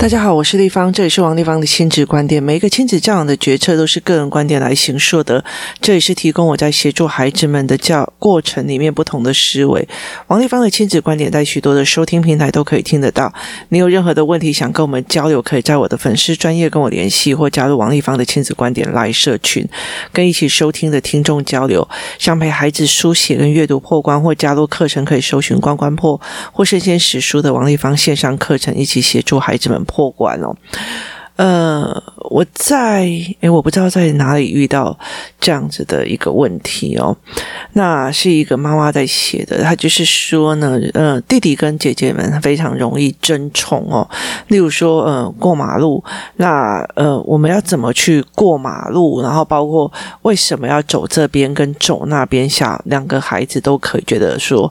大家好，我是丽芳，这里是王丽芳的亲子观点。每一个亲子教养的决策都是个人观点来形塑的，这也是提供我在协助孩子们的教过程里面不同的思维。王丽芳的亲子观点在许多的收听平台都可以听得到。你有任何的问题想跟我们交流，可以在我的粉丝专业跟我联系，或加入王丽芳的亲子观点来社群，跟一起收听的听众交流。想陪孩子书写跟阅读破关，或加入课程，可以搜寻“关关破”或“圣贤史书”的王丽芳线上课程，一起协助孩子们。破关哦，呃，我在诶，我不知道在哪里遇到这样子的一个问题哦。那是一个妈妈在写的，她就是说呢，呃，弟弟跟姐姐们非常容易争宠哦。例如说，呃，过马路，那呃，我们要怎么去过马路？然后包括为什么要走这边跟走那边，小两个孩子都可以觉得说。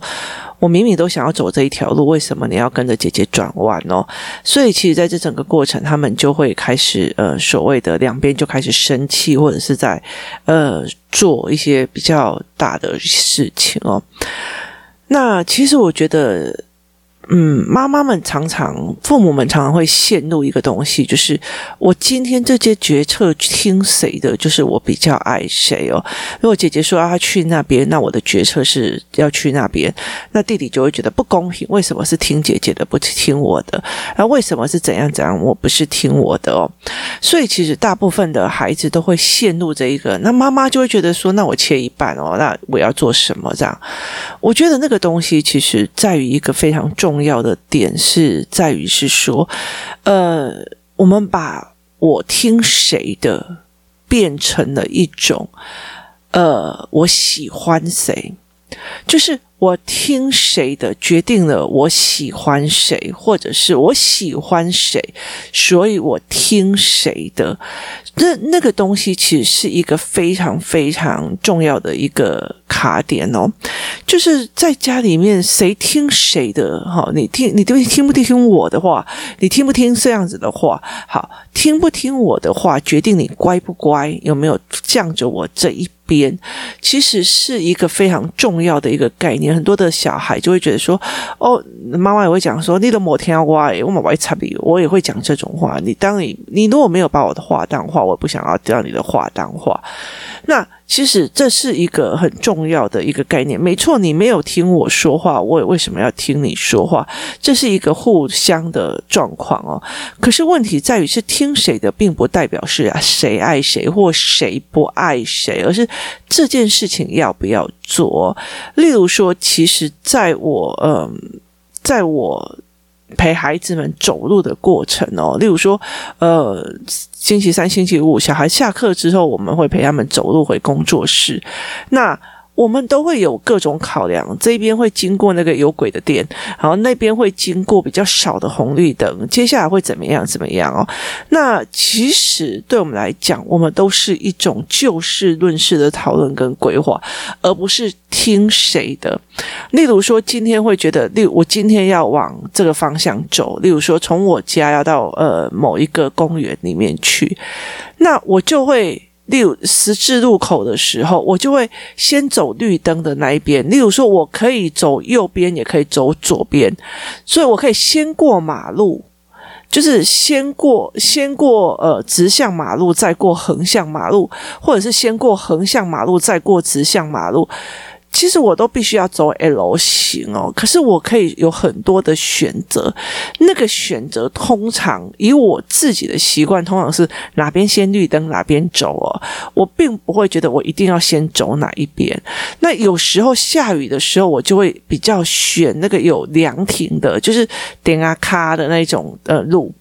我明明都想要走这一条路，为什么你要跟着姐姐转弯哦？所以其实在这整个过程，他们就会开始呃所谓的两边就开始生气，或者是在呃做一些比较大的事情哦。那其实我觉得。嗯，妈妈们常常，父母们常常会陷入一个东西，就是我今天这些决策听谁的，就是我比较爱谁哦。如果姐姐说要去那边，那我的决策是要去那边，那弟弟就会觉得不公平，为什么是听姐姐的，不听我的？然后为什么是怎样怎样，我不是听我的哦？所以其实大部分的孩子都会陷入这一个，那妈妈就会觉得说，那我切一半哦，那我要做什么？这样，我觉得那个东西其实在于一个非常重。重要的点是在于是说，呃，我们把我听谁的变成了一种，呃，我喜欢谁，就是。我听谁的，决定了我喜欢谁，或者是我喜欢谁，所以我听谁的。那那个东西其实是一个非常非常重要的一个卡点哦，就是在家里面谁听谁的，哈，你听你听听不听我的话，你听不听这样子的话，好，听不听我的话，决定你乖不乖，有没有向着我这一边，其实是一个非常重要的一个概念。很多的小孩就会觉得说：“哦，妈妈也会讲说，你的某天要挖，我妈妈会插你，我也会讲这种话。你当你你如果没有把我的话当话，我不想要将你的话当话。那其实这是一个很重要的一个概念。没错，你没有听我说话，我也为什么要听你说话？这是一个互相的状况哦。可是问题在于，是听谁的，并不代表是啊谁爱谁或谁不爱谁，而是这件事情要不要做。例如说，其实在我嗯，在我陪孩子们走路的过程哦，例如说，呃，星期三、星期五，小孩下课之后，我们会陪他们走路回工作室。那我们都会有各种考量，这边会经过那个有鬼的店，然后那边会经过比较少的红绿灯，接下来会怎么样？怎么样哦？那其实对我们来讲，我们都是一种就事论事的讨论跟规划，而不是听谁的。例如说，今天会觉得，例如我今天要往这个方向走，例如说从我家要到呃某一个公园里面去，那我就会。例如十字路口的时候，我就会先走绿灯的那一边。例如说，我可以走右边，也可以走左边，所以我可以先过马路，就是先过先过呃直向马路，再过横向马路，或者是先过横向马路，再过直向马路。其实我都必须要走 L 型哦，可是我可以有很多的选择。那个选择通常以我自己的习惯，通常是哪边先绿灯哪边走哦。我并不会觉得我一定要先走哪一边。那有时候下雨的时候，我就会比较选那个有凉亭的，就是点啊卡的那种呃路。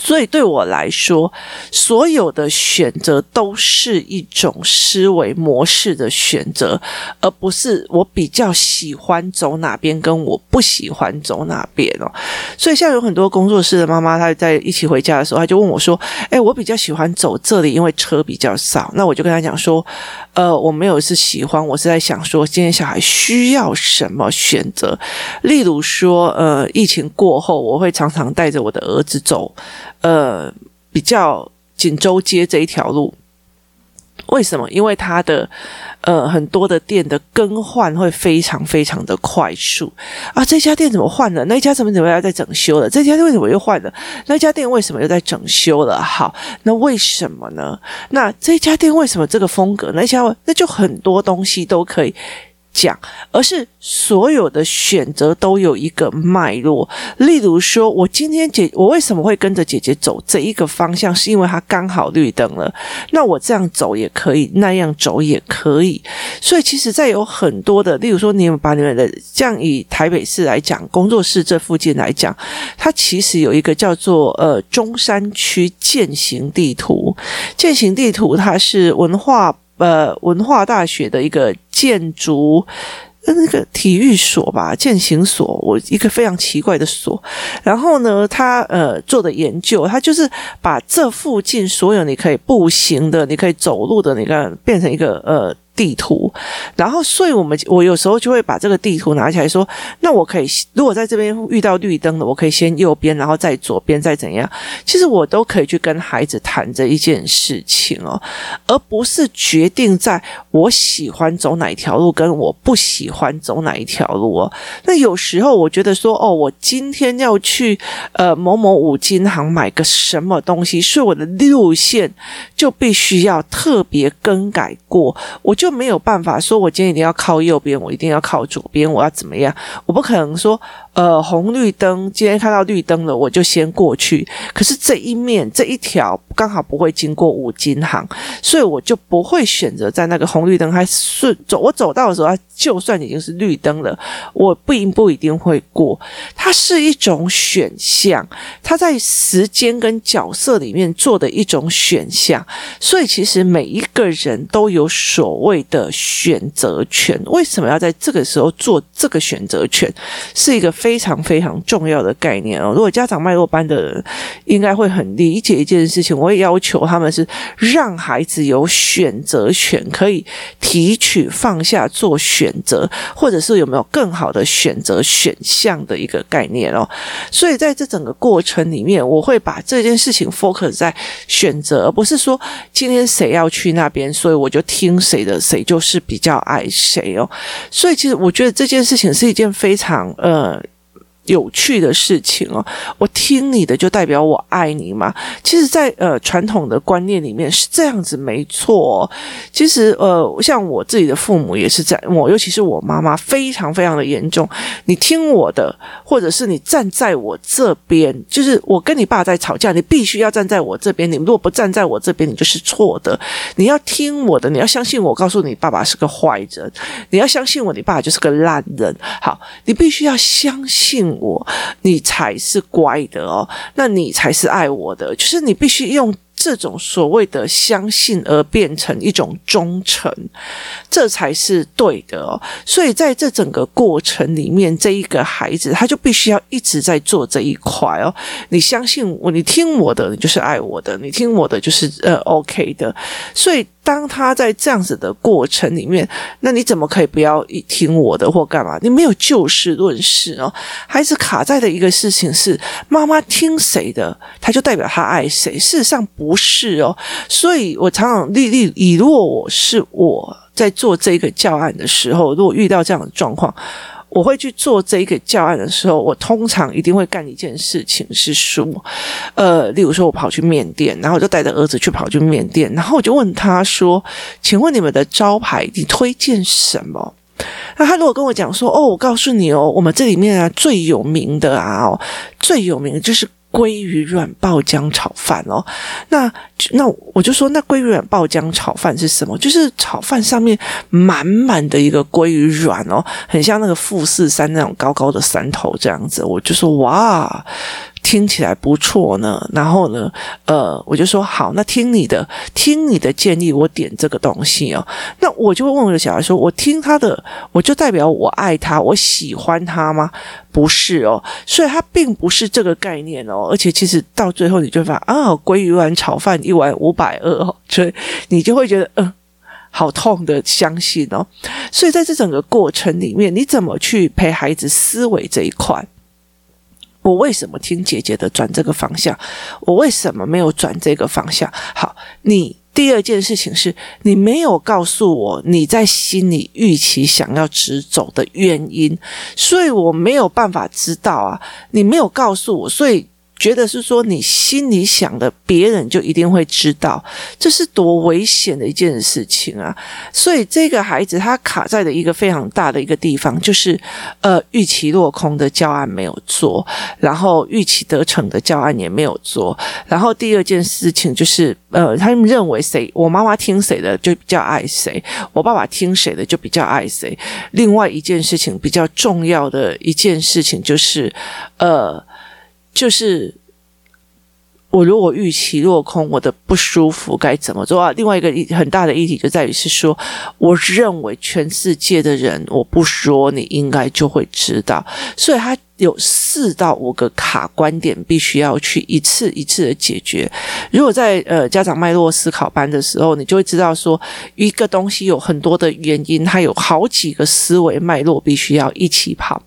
所以对我来说，所有的选择都是一种思维模式的选择，而不是我比较喜欢走哪边，跟我不喜欢走哪边哦。所以现在有很多工作室的妈妈，她在一起回家的时候，她就问我说：“诶，我比较喜欢走这里，因为车比较少。”那我就跟她讲说：“呃，我没有是喜欢，我是在想说，今天小孩需要什么选择。例如说，呃，疫情过后，我会常常带着我的儿子走。”呃，比较锦州街这一条路，为什么？因为它的呃很多的店的更换会非常非常的快速啊！这家店怎么换了？那家怎么怎么样在整修了？这家店为什么又换了？那家店为什么又在整修了？好，那为什么呢？那这家店为什么这个风格？那家那就很多东西都可以。讲，而是所有的选择都有一个脉络。例如说，我今天姐，我为什么会跟着姐姐走这一个方向？是因为它刚好绿灯了。那我这样走也可以，那样走也可以。所以，其实，在有很多的，例如说，你们把你们的这样以台北市来讲，工作室这附近来讲，它其实有一个叫做呃中山区践行地图。践行地图，它是文化。呃，文化大学的一个建筑，那个体育所吧，践行所，我一个非常奇怪的所。然后呢，他呃做的研究，他就是把这附近所有你可以步行的、你可以走路的，你看变成一个呃。地图，然后，所以我们我有时候就会把这个地图拿起来说，那我可以，如果在这边遇到绿灯了，我可以先右边，然后再左边，再怎样，其实我都可以去跟孩子谈这一件事情哦，而不是决定在我喜欢走哪一条路，跟我不喜欢走哪一条路哦。那有时候我觉得说，哦，我今天要去呃某某五金行买个什么东西，所以我的路线就必须要特别更改过，我就。就没有办法说，我今天一定要靠右边，我一定要靠左边，我要怎么样？我不可能说。呃，红绿灯，今天看到绿灯了，我就先过去。可是这一面这一条刚好不会经过五金行，所以我就不会选择在那个红绿灯还顺走。我走到的时候，它就算已经是绿灯了，我不一不一定会过。它是一种选项，它在时间跟角色里面做的一种选项。所以其实每一个人都有所谓的选择权。为什么要在这个时候做这个选择权？是一个非。非常非常重要的概念哦！如果家长脉络班的应该会很理解一件事情，我也要求他们是让孩子有选择权，可以提取、放下、做选择，或者是有没有更好的选择选项的一个概念哦。所以在这整个过程里面，我会把这件事情 focus 在选择，而不是说今天谁要去那边，所以我就听谁的，谁就是比较爱谁哦。所以其实我觉得这件事情是一件非常呃。有趣的事情哦，我听你的就代表我爱你嘛？其实在，呃传统的观念里面是这样子，没错。其实呃，像我自己的父母也是在我，尤其是我妈妈，非常非常的严重。你听我的，或者是你站在我这边，就是我跟你爸在吵架，你必须要站在我这边。你如果不站在我这边，你就是错的。你要听我的，你要相信我。告诉你，爸爸是个坏人，你要相信我，你爸就是个烂人。好，你必须要相信。我，你才是乖的哦，那你才是爱我的，就是你必须用。这种所谓的相信而变成一种忠诚，这才是对的哦。所以在这整个过程里面，这一个孩子他就必须要一直在做这一块哦。你相信我，你听我的，你就是爱我的；你听我的，就是呃 OK 的。所以当他在这样子的过程里面，那你怎么可以不要一听我的或干嘛？你没有就事论事哦。孩子卡在的一个事情是，妈妈听谁的，他就代表他爱谁。事实上不。不是哦，所以我常常立立以，如果我是我在做这个教案的时候，如果遇到这样的状况，我会去做这个教案的时候，我通常一定会干一件事情，是说，呃，例如说我跑去面店，然后我就带着儿子去跑去面店，然后我就问他说：“请问你们的招牌，你推荐什么？”那他如果跟我讲说：“哦，我告诉你哦，我们这里面啊最有名的啊，最有名的就是。”鲑鱼软爆浆炒饭哦，那那我就说，那鲑鱼卵爆浆炒饭是什么？就是炒饭上面满满的一个鲑鱼卵哦，很像那个富士山那种高高的山头这样子。我就说哇。听起来不错呢，然后呢，呃，我就说好，那听你的，听你的建议，我点这个东西哦。那我就会问我的小孩说，我听他的，我就代表我爱他，我喜欢他吗？不是哦，所以他并不是这个概念哦。而且其实到最后，你就发现啊，鲑鱼卵炒饭一碗五百二哦，所以你就会觉得嗯、好痛的相信哦。所以在这整个过程里面，你怎么去陪孩子思维这一块？我为什么听姐姐的转这个方向？我为什么没有转这个方向？好，你第二件事情是你没有告诉我你在心里预期想要直走的原因，所以我没有办法知道啊。你没有告诉我，所以。觉得是说你心里想的，别人就一定会知道，这是多危险的一件事情啊！所以这个孩子他卡在的一个非常大的一个地方，就是呃预期落空的教案没有做，然后预期得逞的教案也没有做，然后第二件事情就是呃他们认为谁我妈妈听谁的就比较爱谁，我爸爸听谁的就比较爱谁。另外一件事情比较重要的一件事情就是呃。就是我如果预期落空，我的不舒服该怎么做啊？另外一个很大的议题就在于是说，我认为全世界的人，我不说，你应该就会知道，所以他。有四到五个卡观点，必须要去一次一次的解决。如果在呃家长脉络思考班的时候，你就会知道说，一个东西有很多的原因，它有好几个思维脉络必须要一起跑，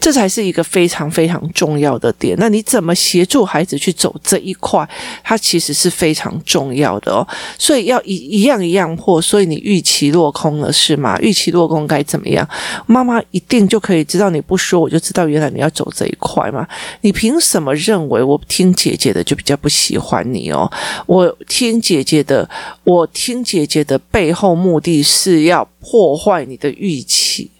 这才是一个非常非常重要的点。那你怎么协助孩子去走这一块？它其实是非常重要的哦。所以要一一样一样破。所以你预期落空了是吗？预期落空该怎么样？妈妈一定就可以知道，你不说我就知道，原来你要。走这一块吗？你凭什么认为我听姐姐的就比较不喜欢你哦？我听姐姐的，我听姐姐的背后目的是要破坏你的预期。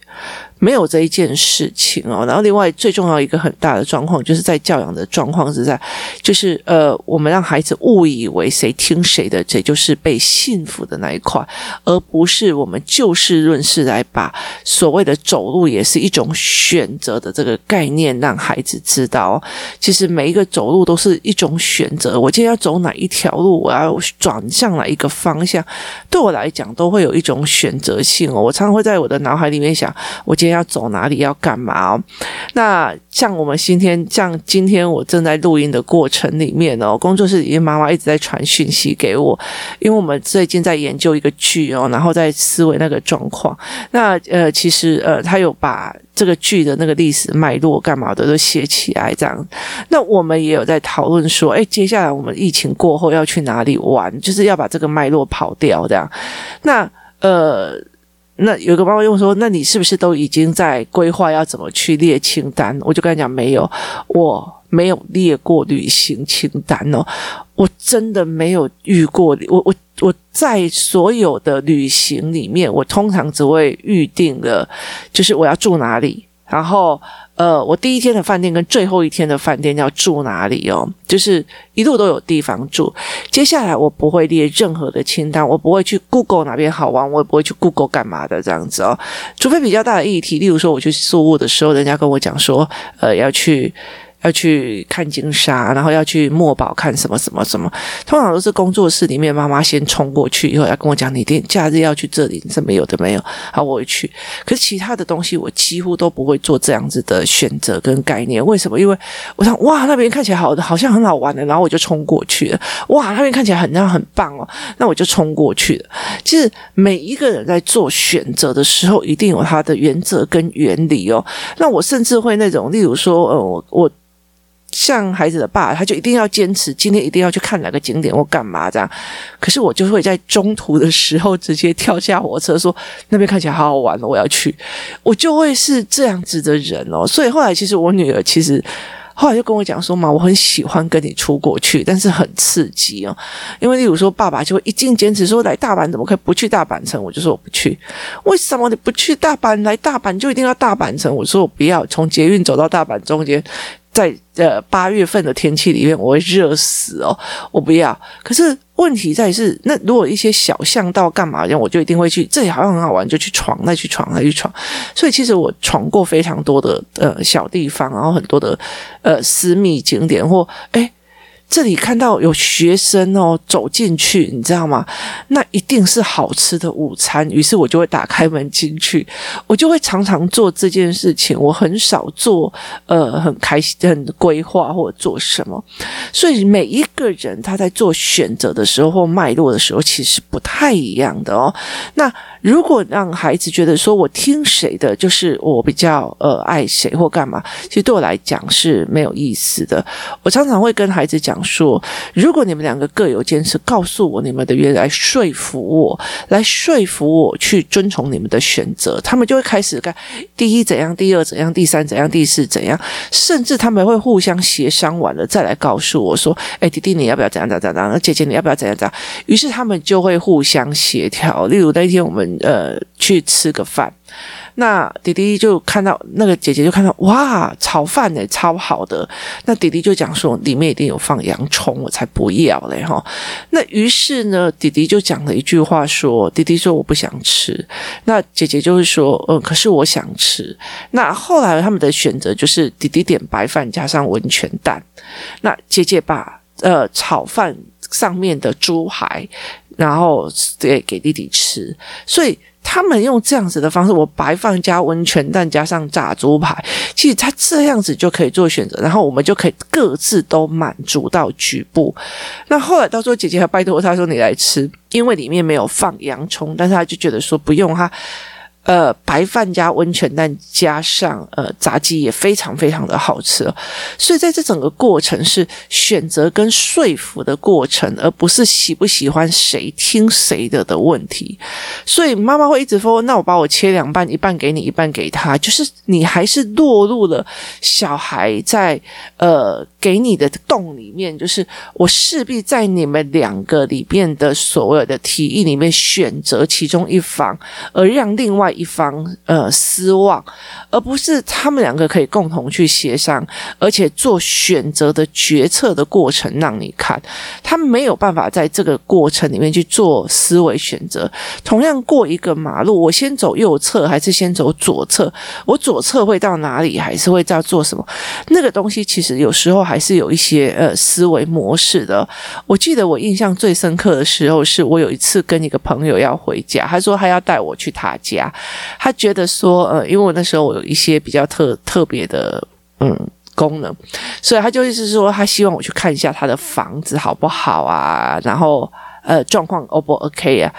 没有这一件事情哦，然后另外最重要一个很大的状况，就是在教养的状况是在，就是呃，我们让孩子误以为谁听谁的，这就是被幸福的那一块，而不是我们就事论事来把所谓的走路也是一种选择的这个概念让孩子知道，其实每一个走路都是一种选择。我今天要走哪一条路，我要转向哪一个方向，对我来讲都会有一种选择性哦。我常常会在我的脑海里面想，我今要走哪里？要干嘛哦？那像我们今天，像今天我正在录音的过程里面哦，工作室里面妈妈一直在传讯息给我，因为我们最近在研究一个剧哦，然后在思维那个状况。那呃，其实呃，他有把这个剧的那个历史脉络干嘛的都写起来，这样。那我们也有在讨论说，哎，接下来我们疫情过后要去哪里玩？就是要把这个脉络跑掉，这样。那呃。那有个妈妈又说：“那你是不是都已经在规划要怎么去列清单？”我就跟他讲：“没有，我没有列过旅行清单哦，我真的没有遇过。我我我在所有的旅行里面，我通常只会预定了，就是我要住哪里，然后。”呃，我第一天的饭店跟最后一天的饭店要住哪里哦？就是一路都有地方住。接下来我不会列任何的清单，我不会去 Google 哪边好玩，我也不会去 Google 干嘛的这样子哦。除非比较大的议题，例如说我去宿务的时候，人家跟我讲说，呃，要去。要去看金沙，然后要去墨宝看什么什么什么，通常都是工作室里面妈妈先冲过去，以后要跟我讲，你定假日要去这里，这没有的没有，好，我会去。可是其他的东西我几乎都不会做这样子的选择跟概念。为什么？因为我想哇，那边看起来好，好像很好玩的，然后我就冲过去了。哇，那边看起来很像很棒哦，那我就冲过去了。其实每一个人在做选择的时候，一定有他的原则跟原理哦。那我甚至会那种，例如说，呃，我我。像孩子的爸，他就一定要坚持今天一定要去看哪个景点或干嘛这样。可是我就会在中途的时候直接跳下火车，说那边看起来好好玩哦，我要去。我就会是这样子的人哦。所以后来其实我女儿其实后来就跟我讲说嘛，我很喜欢跟你出国去，但是很刺激哦。因为例如说爸爸就会一劲坚持说，来大阪怎么可以不去大阪城？我就说我不去。为什么你不去大阪？来大阪就一定要大阪城？我说我不要，从捷运走到大阪中间。在呃八月份的天气里面，我会热死哦，我不要。可是问题在是，那如果一些小巷道干嘛这样，我就一定会去。这里好像很好玩，就去闯，再去闯，再去闯。所以其实我闯过非常多的呃小地方，然后很多的呃私密景点或诶这里看到有学生哦走进去，你知道吗？那一定是好吃的午餐。于是我就会打开门进去，我就会常常做这件事情。我很少做呃很开心、很规划或者做什么。所以每一个人他在做选择的时候或脉络的时候，其实不太一样的哦。那如果让孩子觉得说我听谁的，就是我比较呃爱谁或干嘛，其实对我来讲是没有意思的。我常常会跟孩子讲说，如果你们两个各有坚持，告诉我你们的原，来说服我，来说服我去遵从你们的选择，他们就会开始干第一怎样，第二怎样，第三怎样，第四怎样，甚至他们会互相协商完了再来告诉我说，哎，弟弟你要不要怎样怎样怎样？姐姐你要不要怎样怎样？于是他们就会互相协调。例如那一天我们。呃，去吃个饭，那弟弟就看到那个姐姐就看到哇，炒饭呢超好的，那弟弟就讲说里面一定有放洋葱，我才不要嘞哈。那于是呢，弟弟就讲了一句话说，弟弟说我不想吃，那姐姐就会说，嗯，可是我想吃。那后来他们的选择就是弟弟点白饭加上温泉蛋，那姐姐把呃炒饭上面的猪排。然后给给弟弟吃，所以他们用这样子的方式，我白饭加温泉蛋加上炸猪排，其实他这样子就可以做选择，然后我们就可以各自都满足到局部。那后来到时候姐姐还拜托他说你来吃，因为里面没有放洋葱，但是他就觉得说不用他。呃，白饭加温泉蛋加上呃炸鸡也非常非常的好吃，所以在这整个过程是选择跟说服的过程，而不是喜不喜欢谁听谁的的问题。所以妈妈会一直说：“那我把我切两半，一半给你，一半给他。”就是你还是落入了小孩在呃给你的洞里面，就是我势必在你们两个里面的所谓的提议里面选择其中一方，而让另外。一方呃失望，而不是他们两个可以共同去协商，而且做选择的决策的过程让你看，他没有办法在这个过程里面去做思维选择。同样过一个马路，我先走右侧还是先走左侧？我左侧会到哪里？还是会在做什么？那个东西其实有时候还是有一些呃思维模式的。我记得我印象最深刻的时候，是我有一次跟一个朋友要回家，他说他要带我去他家。他觉得说，呃，因为我那时候我有一些比较特特别的嗯功能，所以他就是说，他希望我去看一下他的房子好不好啊，然后呃状况 O 不 OK 啊？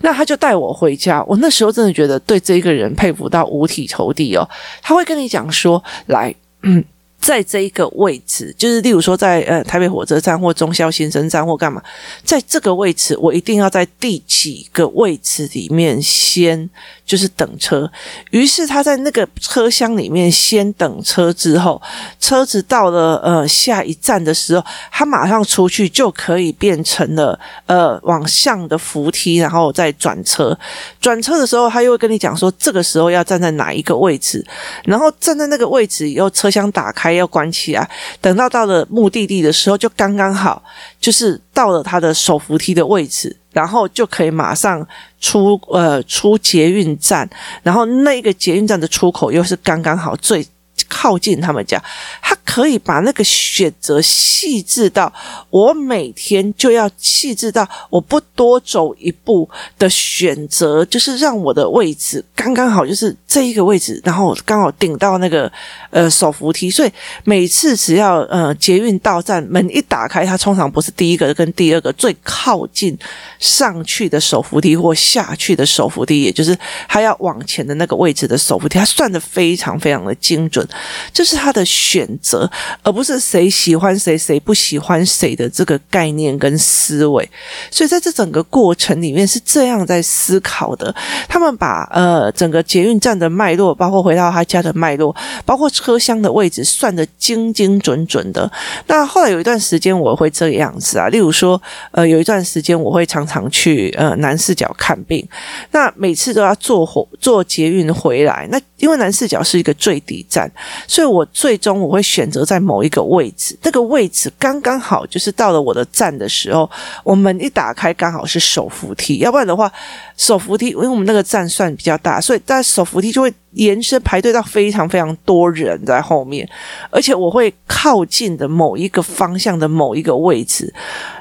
那他就带我回家。我那时候真的觉得对这个人佩服到五体投地哦。他会跟你讲说，来，嗯。在这一个位置，就是例如说在呃台北火车站或中消新生站或干嘛，在这个位置，我一定要在第几个位置里面先就是等车。于是他在那个车厢里面先等车之后，车子到了呃下一站的时候，他马上出去就可以变成了呃往上的扶梯，然后再转车。转车的时候，他又会跟你讲说，这个时候要站在哪一个位置，然后站在那个位置以后，车厢打开。要关起来，等到到了目的地的时候，就刚刚好，就是到了他的手扶梯的位置，然后就可以马上出呃出捷运站，然后那个捷运站的出口又是刚刚好最靠近他们家，他可以把那个选择细致到我每天就要细致到我不多走一步的选择，就是让我的位置刚刚好，就是这一个位置，然后刚好顶到那个呃手扶梯，所以每次只要呃捷运到站门一打开，它通常不是第一个跟第二个最靠近上去的手扶梯或下去的手扶梯，也就是他要往前的那个位置的手扶梯，他算的非常非常的精准。这是他的选择，而不是谁喜欢谁，谁不喜欢谁的这个概念跟思维。所以在这整个过程里面是这样在思考的。他们把呃整个捷运站的脉络，包括回到他家的脉络，包括车厢的位置，算得精精准准的。那后来有一段时间我会这个样子啊，例如说呃有一段时间我会常常去呃南四角看病，那每次都要坐火坐捷运回来，那因为南四角是一个最底站。所以我最终我会选择在某一个位置，那个位置刚刚好，就是到了我的站的时候，我门一打开刚好是手扶梯，要不然的话，手扶梯因为我们那个站算比较大，所以在手扶梯就会延伸排队到非常非常多人在后面，而且我会靠近的某一个方向的某一个位置。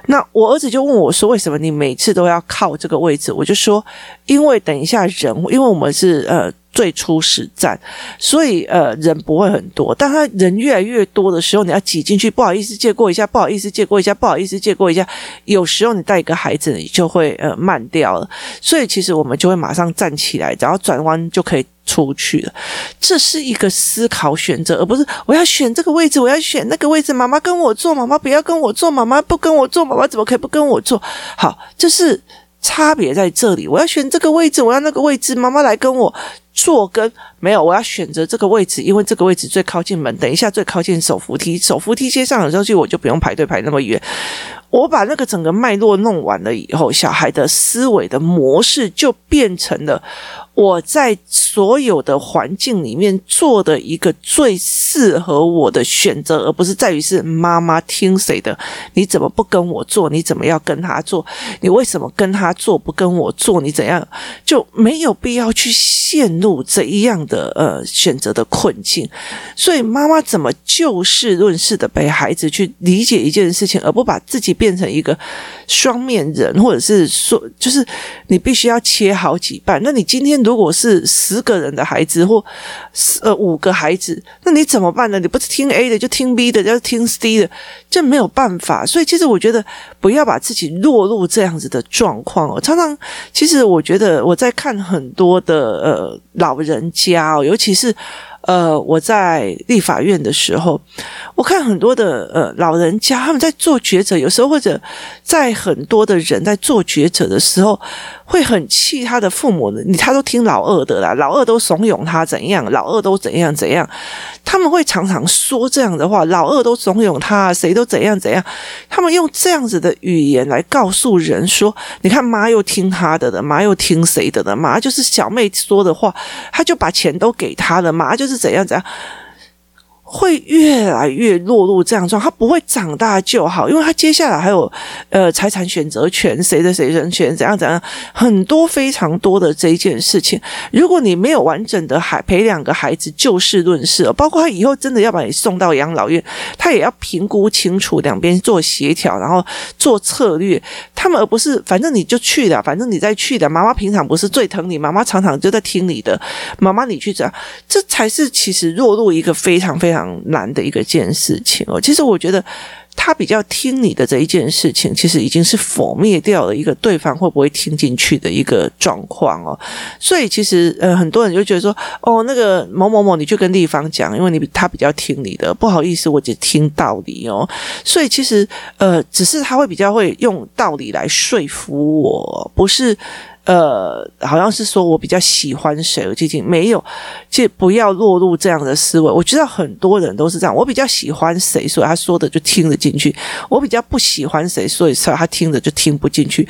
那我儿子就问我说：“为什么你每次都要靠这个位置？”我就说：“因为等一下人，因为我们是呃。”最初始战，所以呃人不会很多。当他人越来越多的时候，你要挤进去，不好意思借过一下，不好意思借过一下，不好意思借过一下。有时候你带一个孩子，你就会呃慢掉了。所以其实我们就会马上站起来，然后转弯就可以出去了。这是一个思考选择，而不是我要选这个位置，我要选那个位置。妈妈跟我坐，妈妈不要跟我坐，妈妈不跟我坐，妈妈怎么可以不跟我坐？好，就是。差别在这里，我要选这个位置，我要那个位置，妈妈来跟我坐，跟没有，我要选择这个位置，因为这个位置最靠近门，等一下最靠近手扶梯，手扶梯接上了之后，我就不用排队排那么远。我把那个整个脉络弄完了以后，小孩的思维的模式就变成了。我在所有的环境里面做的一个最适合我的选择，而不是在于是妈妈听谁的。你怎么不跟我做？你怎么要跟他做？你为什么跟他做不跟我做？你怎样就没有必要去陷入这一样的呃选择的困境。所以妈妈怎么就事论事的陪孩子去理解一件事情，而不把自己变成一个双面人，或者是说，就是你必须要切好几半。那你今天。如果是十个人的孩子或呃五个孩子，那你怎么办呢？你不是听 A 的就听 B 的，要听 C 的，这没有办法。所以其实我觉得不要把自己落入这样子的状况哦。常常其实我觉得我在看很多的呃老人家哦，尤其是。呃，我在立法院的时候，我看很多的呃老人家他们在做抉择，有时候或者在很多的人在做抉择的时候，会很气他的父母的，你他都听老二的啦，老二都怂恿他怎样，老二都怎样怎样，他们会常常说这样的话，老二都怂恿他，谁都怎样怎样，他们用这样子的语言来告诉人说，你看妈又听他的的，妈又听谁的的，妈就是小妹说的话，他就把钱都给他了，妈就是。是怎样怎样，会越来越落入这样状，他不会长大就好，因为他接下来还有呃财产选择权，谁的谁人权，怎样怎样，很多非常多的这一件事情。如果你没有完整的孩陪两个孩子就事论事，包括他以后真的要把你送到养老院，他也要评估清楚，两边做协调，然后做策略。他们而不是反正你就去了，反正你再去的。妈妈平常不是最疼你，妈妈常常就在听你的。妈妈你去这样，这才是其实落入一个非常非常。难的一个件事情哦，其实我觉得他比较听你的这一件事情，其实已经是否灭掉了一个对方会不会听进去的一个状况哦。所以其实呃，很多人就觉得说，哦，那个某某某，你去跟地方讲，因为你他比较听你的，不好意思，我只听道理哦。所以其实呃，只是他会比较会用道理来说服我，不是。呃，好像是说我比较喜欢谁，我最近没有，就不要落入这样的思维。我知道很多人都是这样，我比较喜欢谁，所以他说的就听得进去；我比较不喜欢谁，所以他听着就听不进去。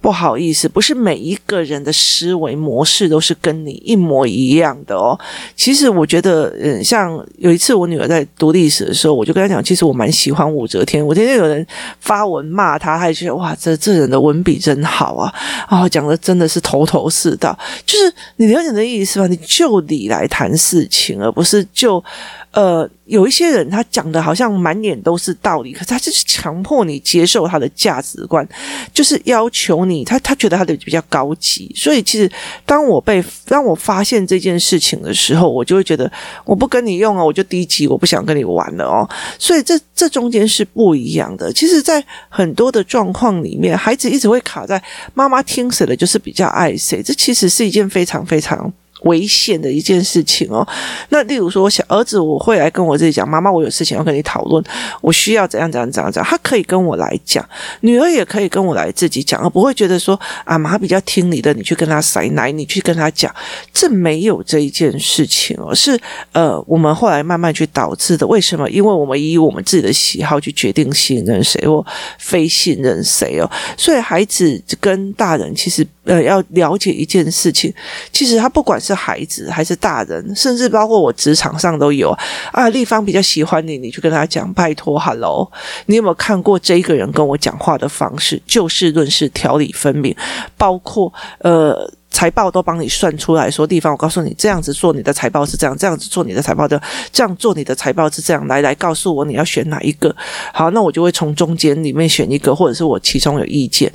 不好意思，不是每一个人的思维模式都是跟你一模一样的哦。其实我觉得，嗯，像有一次我女儿在读历史的时候，我就跟她讲，其实我蛮喜欢武则天。我天天有人发文骂她，还觉得哇，这这人的文笔真好啊！啊、哦，讲的真的是头头是道，就是你了解的意思吧？你就理来谈事情，而不是就。呃，有一些人他讲的好像满脸都是道理，可是他就是强迫你接受他的价值观，就是要求你，他他觉得他的比较高级。所以其实当我被当我发现这件事情的时候，我就会觉得我不跟你用啊，我就低级，我不想跟你玩了哦。所以这这中间是不一样的。其实，在很多的状况里面，孩子一直会卡在妈妈听谁的，就是比较爱谁。这其实是一件非常非常。危险的一件事情哦。那例如说，我小儿子我会来跟我自己讲：“妈妈，我有事情要跟你讨论，我需要怎样怎样怎样怎样。”他可以跟我来讲，女儿也可以跟我来自己讲，而不会觉得说：“啊，妈比较听你的，你去跟他塞奶，你去跟他讲。”这没有这一件事情哦，是呃，我们后来慢慢去导致的。为什么？因为我们以我们自己的喜好去决定信任谁或非信任谁哦。所以孩子跟大人其实呃要了解一件事情，其实他不管是。孩子还是大人，甚至包括我职场上都有啊。丽芳比较喜欢你，你去跟他讲，拜托，Hello，你有没有看过这一个人跟我讲话的方式？就事论事，条理分明，包括呃。财报都帮你算出来说地方，我告诉你这样子做你的财报是这样，这样子做你的财报的，这样做你的财报是这样，来来告诉我你要选哪一个。好，那我就会从中间里面选一个，或者是我其中有意见。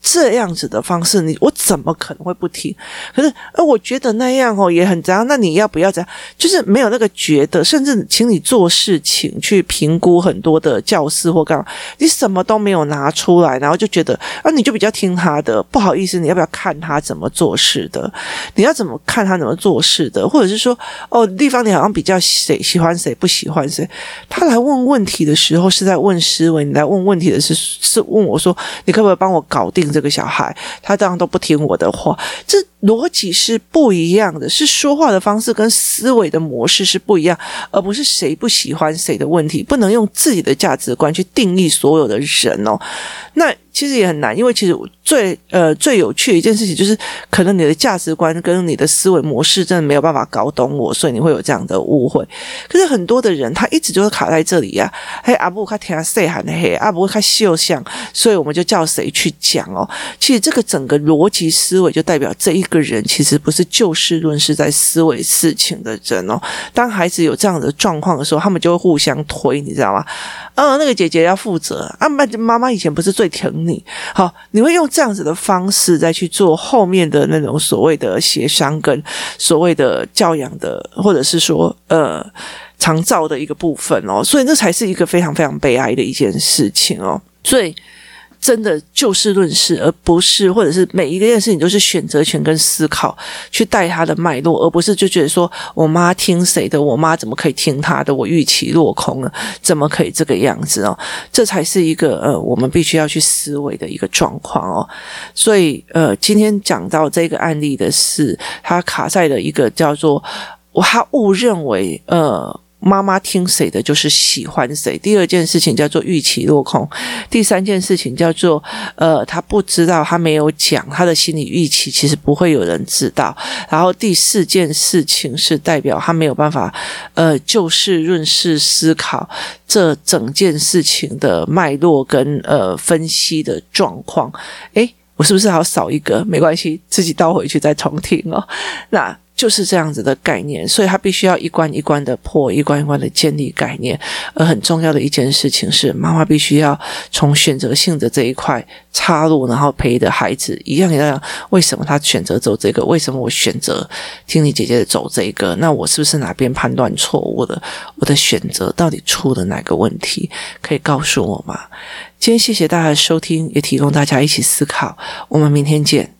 这样子的方式，你我怎么可能会不听？可是，呃，我觉得那样哦也很糟。那你要不要这样？就是没有那个觉得，甚至请你做事情去评估很多的教师或干嘛，你什么都没有拿出来，然后就觉得啊，你就比较听他的。不好意思，你要不要看他怎么做是的？你要怎么看他怎么做事的？或者是说，哦，地方你好像比较谁喜欢谁不喜欢谁？他来问问题的时候是在问思维，你来问问题的是是问我说，你可不可以帮我搞定？这个小孩，他当然都不听我的话，这逻辑是不一样的，是说话的方式跟思维的模式是不一样，而不是谁不喜欢谁的问题，不能用自己的价值观去定义所有的人哦。那其实也很难，因为其实最呃最有趣的一件事情就是，可能你的价值观跟你的思维模式真的没有办法搞懂我，所以你会有这样的误会。可是很多的人他一直就是卡在这里呀、啊，嘿阿布他听他谁喊的嘿阿布他秀相，所以我们就叫谁去讲哦。其实这个整个逻辑思维就代表这一个人其实不是就事论事在思维事情的人哦。当孩子有这样的状况的时候，他们就会互相推，你知道吗？嗯、那个姐姐要负责啊，妈妈妈以前不是最疼你，好，你会用这样子的方式再去做后面的那种所谓的协商跟所谓的教养的，或者是说呃长照的一个部分哦，所以这才是一个非常非常悲哀的一件事情哦，所以。真的就事论事，而不是或者是每一个件事情都是选择权跟思考去带他的脉络，而不是就觉得说我妈听谁的，我妈怎么可以听她的，我预期落空了，怎么可以这个样子哦？这才是一个呃，我们必须要去思维的一个状况哦。所以呃，今天讲到这个案例的是，他卡在了一个叫做我他误认为呃。妈妈听谁的，就是喜欢谁。第二件事情叫做预期落空。第三件事情叫做，呃，他不知道，他没有讲他的心理预期，其实不会有人知道。然后第四件事情是代表他没有办法，呃，就事论事思考这整件事情的脉络跟呃分析的状况。诶，我是不是还要少一个？没关系，自己倒回去再重听哦。那。就是这样子的概念，所以他必须要一关一关的破，一关一关的建立概念。而很重要的一件事情是，妈妈必须要从选择性的这一块插入，然后陪着孩子一样一样。为什么他选择走这个？为什么我选择听你姐姐走这个？那我是不是哪边判断错误的？我的选择到底出了哪个问题？可以告诉我吗？今天谢谢大家的收听，也提供大家一起思考。我们明天见。